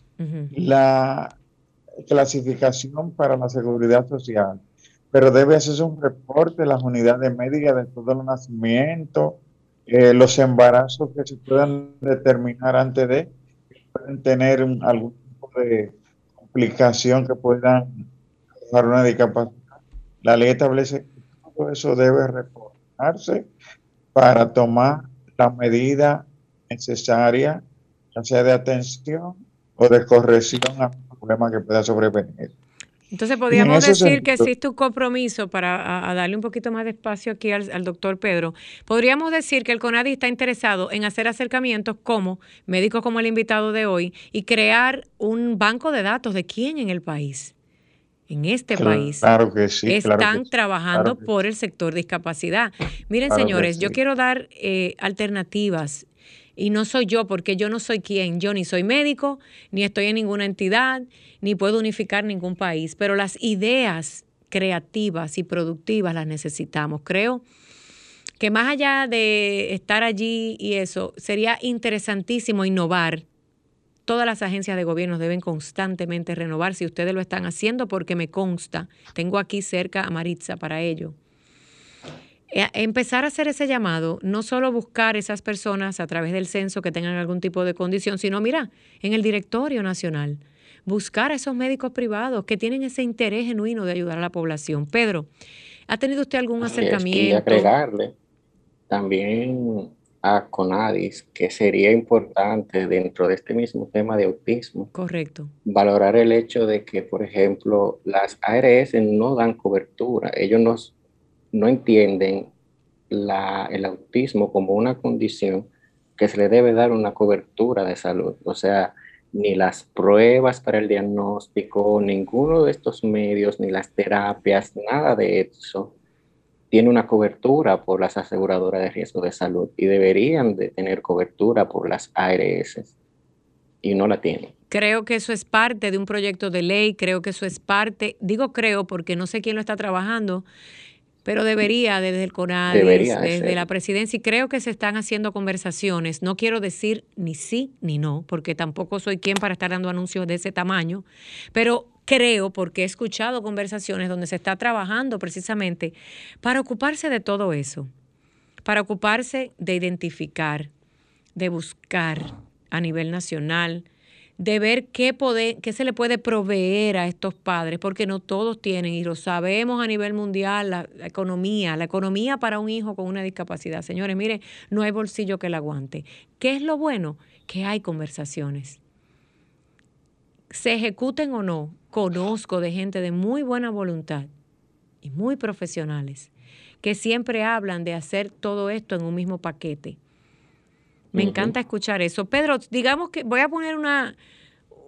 la clasificación para la seguridad social, pero debe hacerse un reporte de las unidades médicas de todos los nacimientos, eh, los embarazos que se puedan determinar antes de, pueden tener algún tipo de explicación que puedan dar una discapacidad. La ley establece todo eso debe reportarse para tomar la medida necesaria, ya sea de atención o de corrección a problema que pueda sobrevenir. Entonces podríamos decir que existe un compromiso para darle un poquito más de espacio aquí al, doctor Pedro. Podríamos decir que el CONADI está interesado en hacer acercamientos como médicos como el invitado de hoy y crear un banco de datos de quién en el país. En este país claro que sí, están trabajando por el sector discapacidad. Miren, señores, yo quiero dar eh, alternativas y no soy yo, porque yo no soy quien. Yo ni soy médico, ni estoy en ninguna entidad, ni puedo unificar ningún país. Pero las ideas creativas y productivas las necesitamos. Creo que más allá de estar allí y eso, sería interesantísimo innovar. Todas las agencias de gobierno deben constantemente renovar si ustedes lo están haciendo porque me consta. Tengo aquí cerca a Maritza para ello eh, empezar a hacer ese llamado, no solo buscar esas personas a través del censo que tengan algún tipo de condición, sino mira, en el directorio nacional, buscar a esos médicos privados que tienen ese interés genuino de ayudar a la población. Pedro, ¿ha tenido usted algún acercamiento? y agregarle también a CONADIS que sería importante dentro de este mismo tema de autismo. Correcto. Valorar el hecho de que, por ejemplo, las ARS no dan cobertura. Ellos nos no entienden el autismo como una condición que se le debe dar una cobertura de salud. O sea, ni las pruebas para el diagnóstico, ninguno de estos medios, ni las terapias, nada de eso tiene una cobertura por las aseguradoras de riesgo de salud y deberían de tener cobertura por las ARS y no la tienen. Creo que eso es parte de un proyecto de ley, creo que eso es parte, digo creo porque no sé quién lo está trabajando, pero debería desde el CONADIS, desde la presidencia, y creo que se están haciendo conversaciones. No quiero decir ni sí ni no, porque tampoco soy quien para estar dando anuncios de ese tamaño, pero creo, porque he escuchado conversaciones donde se está trabajando precisamente para ocuparse de todo eso, para ocuparse de identificar, de buscar a nivel nacional, de ver qué, qué se le puede proveer a estos padres, porque no todos tienen, y lo sabemos a nivel mundial, la, economía, la economía para un hijo con una discapacidad. Señores, miren, no hay bolsillo que la aguante. ¿Qué es lo bueno? Que hay conversaciones. Se ejecuten o no, conozco de gente de muy buena voluntad y muy profesionales que siempre hablan de hacer todo esto en un mismo paquete me encanta escuchar eso. Pedro, digamos que voy a poner una,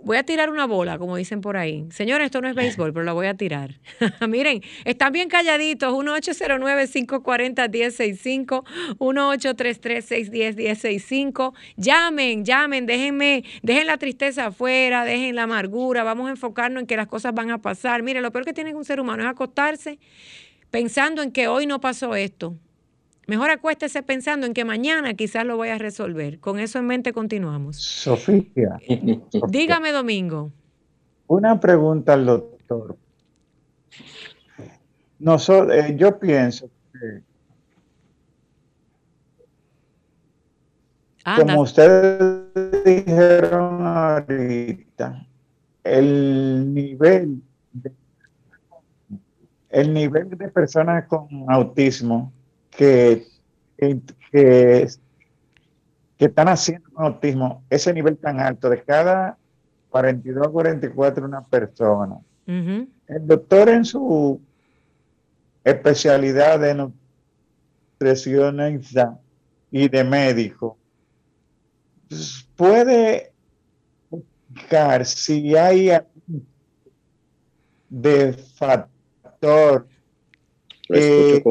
voy a tirar una bola, como dicen por ahí. Señores, esto no es béisbol, pero la voy a tirar. <laughs> Miren, están bien calladitos. 1-809-540-1065, 1-833-610-1065. Llamen, llamen, déjenme, dejen la tristeza afuera, dejen la amargura. Vamos a enfocarnos en que las cosas van a pasar. Miren, lo peor que tiene un ser humano es acostarse pensando en que hoy no pasó esto Mejor acuéstese pensando en que mañana quizás lo voy a resolver. Con eso en mente continuamos. Sofía. <laughs> Dígame, Domingo. Una pregunta al doctor. Eh, yo pienso que, como ustedes dijeron ahorita, el nivel el nivel de personas con autismo que, que, están haciendo con autismo ese nivel tan alto, de cada 42 a 44 una persona. El doctor en su especialidad de nutricionista y de médico puede buscar si hay de factor eh,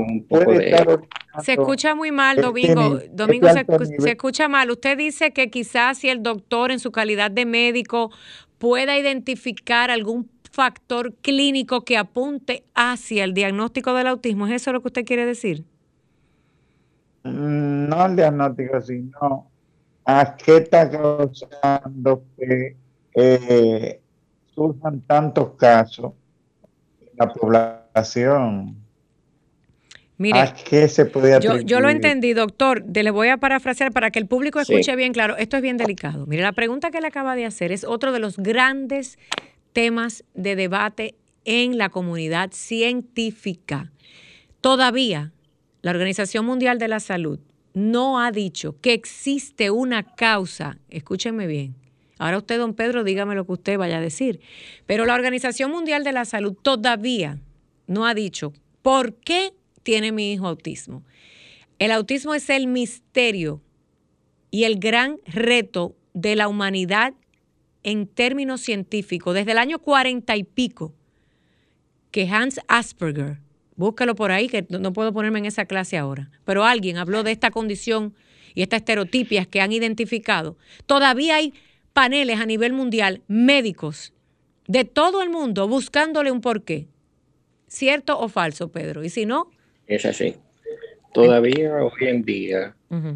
se escucha muy mal, Domingo. Domingo, se, se, escucha mal. Usted dice que quizás si el doctor en su calidad de médico pueda identificar algún factor clínico que apunte hacia el diagnóstico del autismo. ¿Es eso lo que usted quiere decir? Mm, no el diagnóstico, sino a qué está causando que eh, surjan tantos casos en la población. Mire, yo, lo entendí, doctor. le voy a parafrasear para que el público escuche bien claro. Esto es bien delicado. Mire, la pregunta que le acaba de hacer es otro de los grandes temas de debate en la comunidad científica. Todavía la Organización Mundial de la Salud no ha dicho que existe una causa, escúchenme bien, ahora usted, don Pedro, dígame lo que usted vaya a decir, pero la Organización Mundial de la Salud todavía no ha dicho por qué tiene mi hijo autismo. El autismo es el misterio y el gran reto de la humanidad en términos científicos. Desde el año cuarenta y pico, que Hans Asperger, búscalo por ahí, que no puedo ponerme en esa clase ahora, pero alguien habló de esta condición y estas estereotipias que han identificado. Todavía hay paneles a nivel mundial, médicos de todo el mundo buscándole un porqué. ¿Cierto o falso, Pedro? Y si no... Es así. Todavía hoy en día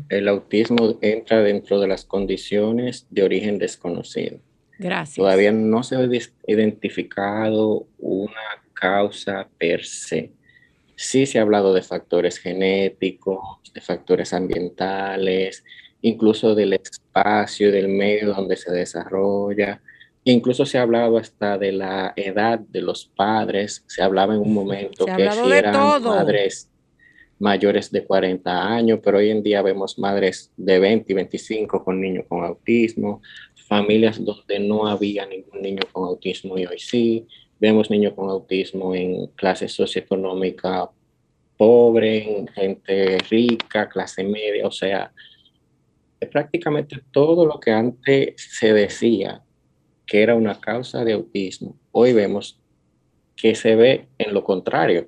el autismo entra dentro de las condiciones de origen desconocido. Gracias. Todavía no se ha identificado una causa per se. Sí se ha hablado de factores genéticos, de factores ambientales, incluso del espacio, del medio donde se desarrolla. Incluso se ha hablado hasta de la edad de los padres. Se hablaba en un momento que si eran madres mayores de 40 años, pero hoy en día vemos madres de 20 y 25 con niños con autismo, familias donde no había ningún niño con autismo y hoy sí, vemos niños con autismo en clase socioeconómica pobre, en gente rica, clase media, o sea, prácticamente todo lo que antes se decía que era una causa de autismo, hoy vemos que se ve en lo contrario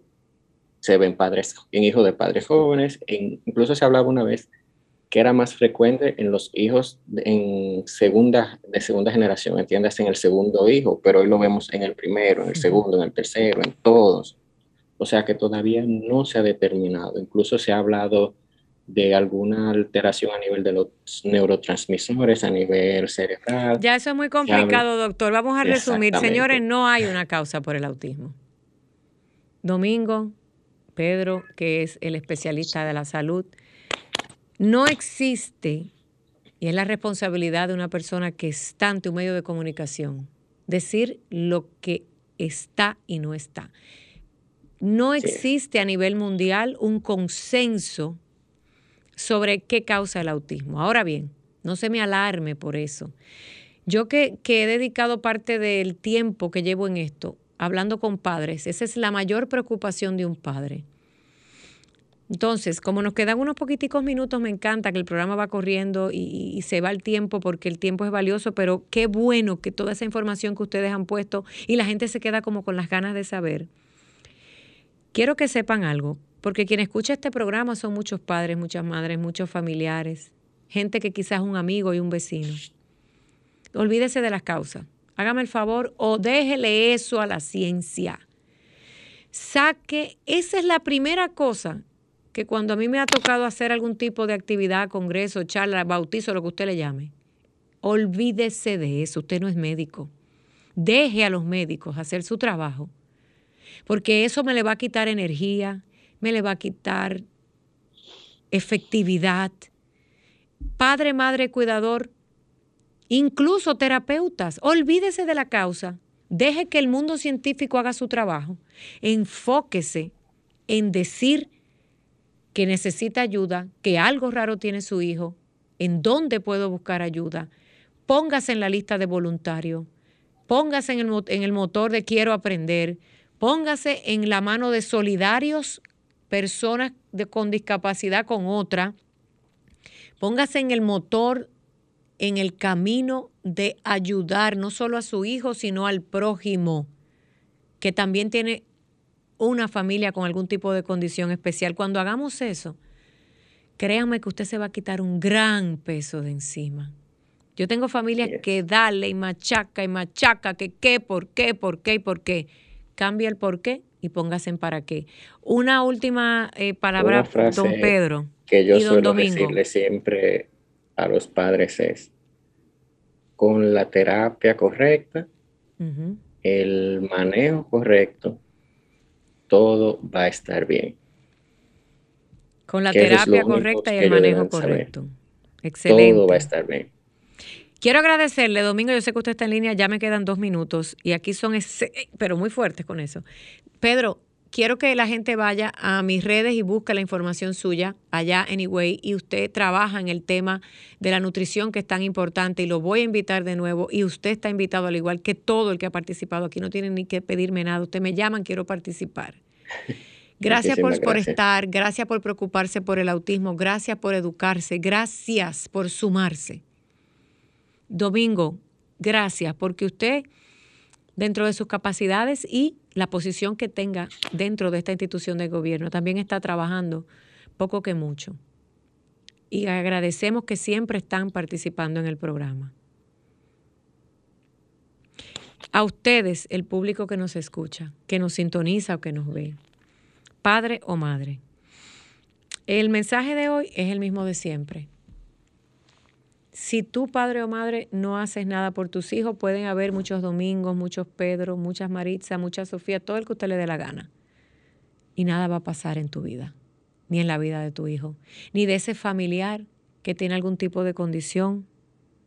se ven padres, en hijos de padres jóvenes, incluso se hablaba una vez que era más frecuente en los hijos en segunda, de segunda generación, entiendes, en el segundo hijo, pero hoy lo vemos en el primero, en el segundo, en el tercero, en todos. O sea que todavía no se ha determinado. Incluso se ha hablado de alguna alteración a nivel de los neurotransmisores, a nivel cerebral. Ya eso es muy complicado, doctor. Vamos a resumir. Señores, no hay una causa por el autismo. Domingo, Pedro, que es el especialista de la salud, no existe, y es la responsabilidad de una persona que está ante un medio de comunicación, decir lo que está y no está. No existe a nivel mundial un consenso sobre qué causa el autismo. Ahora bien, no se me alarme por eso. Yo que, que he dedicado parte del tiempo que llevo en esto hablando con padres. Esa es la mayor preocupación de un padre. Entonces, como nos quedan unos poquiticos minutos, me encanta que el programa va corriendo y, se va el tiempo porque el tiempo es valioso, pero qué bueno que toda esa información que ustedes han puesto y la gente se queda como con las ganas de saber. Quiero que sepan algo, porque quien escucha este programa son muchos padres, muchas madres, muchos familiares, gente que quizás es un amigo y un vecino. Olvídese de las causas hágame el favor o déjele eso a la ciencia. Saque, esa es la primera cosa que cuando a mí me ha tocado hacer algún tipo de actividad, congreso, charla, bautizo, lo que usted le llame, olvídese de eso, usted no es médico. Deje a los médicos hacer su trabajo, porque eso me le va a quitar energía, me le va a quitar efectividad. Padre, madre, cuidador, incluso terapeutas. Olvídese de la causa. Deje que el mundo científico haga su trabajo. Enfóquese en decir que necesita ayuda, que algo raro tiene su hijo, en dónde puedo buscar ayuda. Póngase en la lista de voluntarios. Póngase en el, en el motor de quiero aprender. Póngase en la mano de solidarios, personas de, con discapacidad con otra. Póngase en el motor en el camino de ayudar no solo a su hijo, sino al prójimo, que también tiene una familia con algún tipo de condición especial. Cuando hagamos eso, créanme que usted se va a quitar un gran peso de encima. Yo tengo familias que dale y machaca y machaca, que qué, por qué, por qué y por qué. Cambia el por qué y póngase en para qué. Una última eh, palabra, don Pedro. Que yo suelo decirle siempre a los padres es, con la terapia correcta, el manejo correcto, todo va a estar bien. Con la terapia correcta y el manejo correcto. Excelente. Todo va a estar bien. Quiero agradecerle, Domingo, yo sé que usted está en línea, ya me quedan dos minutos y aquí son, pero muy fuertes con eso. Pedro, quiero que la gente vaya a mis redes y busque la información suya allá, anyway, y usted trabaja en el tema de la nutrición que es tan importante y lo voy a invitar de nuevo y usted está invitado al igual que todo el que ha participado aquí, no tiene ni que pedirme nada, usted me llaman, quiero participar. <laughs> Gracias por, por, estar, gracias por preocuparse por el autismo, gracias por educarse, gracias por sumarse. Domingo, gracias porque usted, dentro de sus capacidades y la posición que tenga dentro de esta institución de gobierno, también está trabajando poco que mucho. Y agradecemos que siempre están participando en el programa. A ustedes, el público que nos escucha, que nos sintoniza o que nos ve, padre o madre. El mensaje de hoy es el mismo de siempre. Si tú, padre o madre, no haces nada por tus hijos, pueden haber muchos domingos, muchos Pedro, muchas Maritza, muchas Sofía, todo el que usted le dé la gana. Y nada va a pasar en tu vida, ni en la vida de tu hijo, ni de ese familiar que tiene algún tipo de condición,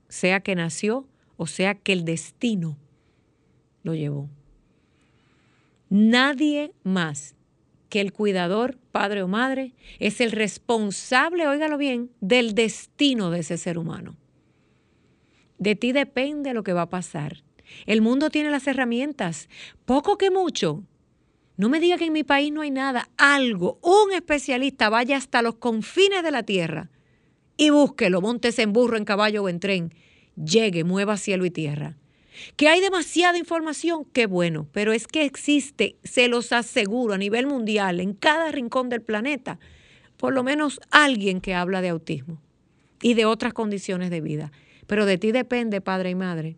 sea que nació o sea que el destino lo llevó. Nadie más que el cuidador, padre o madre, es el responsable, óigalo bien, del destino de ese ser humano. De ti depende lo que va a pasar. El mundo tiene las herramientas, poco que mucho. No me diga que en mi país no hay nada, algo, un especialista vaya hasta los confines de la tierra y búsquelo, montese en burro, en caballo o en tren, llegue, mueva cielo y tierra que hay demasiada información, qué bueno, pero es que existe, se los aseguro, a nivel mundial, en cada rincón del planeta, por lo menos alguien que habla de autismo y de otras condiciones de vida. Pero de ti depende, padre y madre,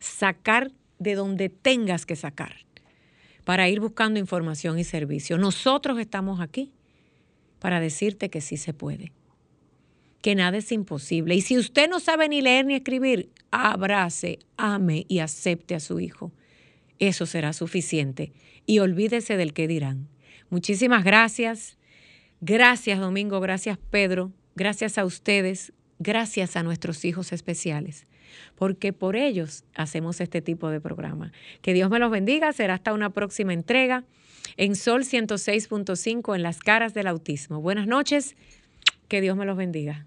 sacar de donde tengas que sacar para ir buscando información y servicio. Nosotros estamos aquí para decirte que sí se puede que nada es imposible. Y si usted no sabe ni leer ni escribir, abrace, ame y acepte a su hijo. Eso será suficiente. Y olvídese del que dirán. Muchísimas gracias. Gracias Domingo, gracias Pedro, gracias a ustedes, gracias a nuestros hijos especiales, porque por ellos hacemos este tipo de programa. Que Dios me los bendiga, será hasta una próxima entrega en Sol 106.5 en las caras del autismo. Buenas noches, que Dios me los bendiga.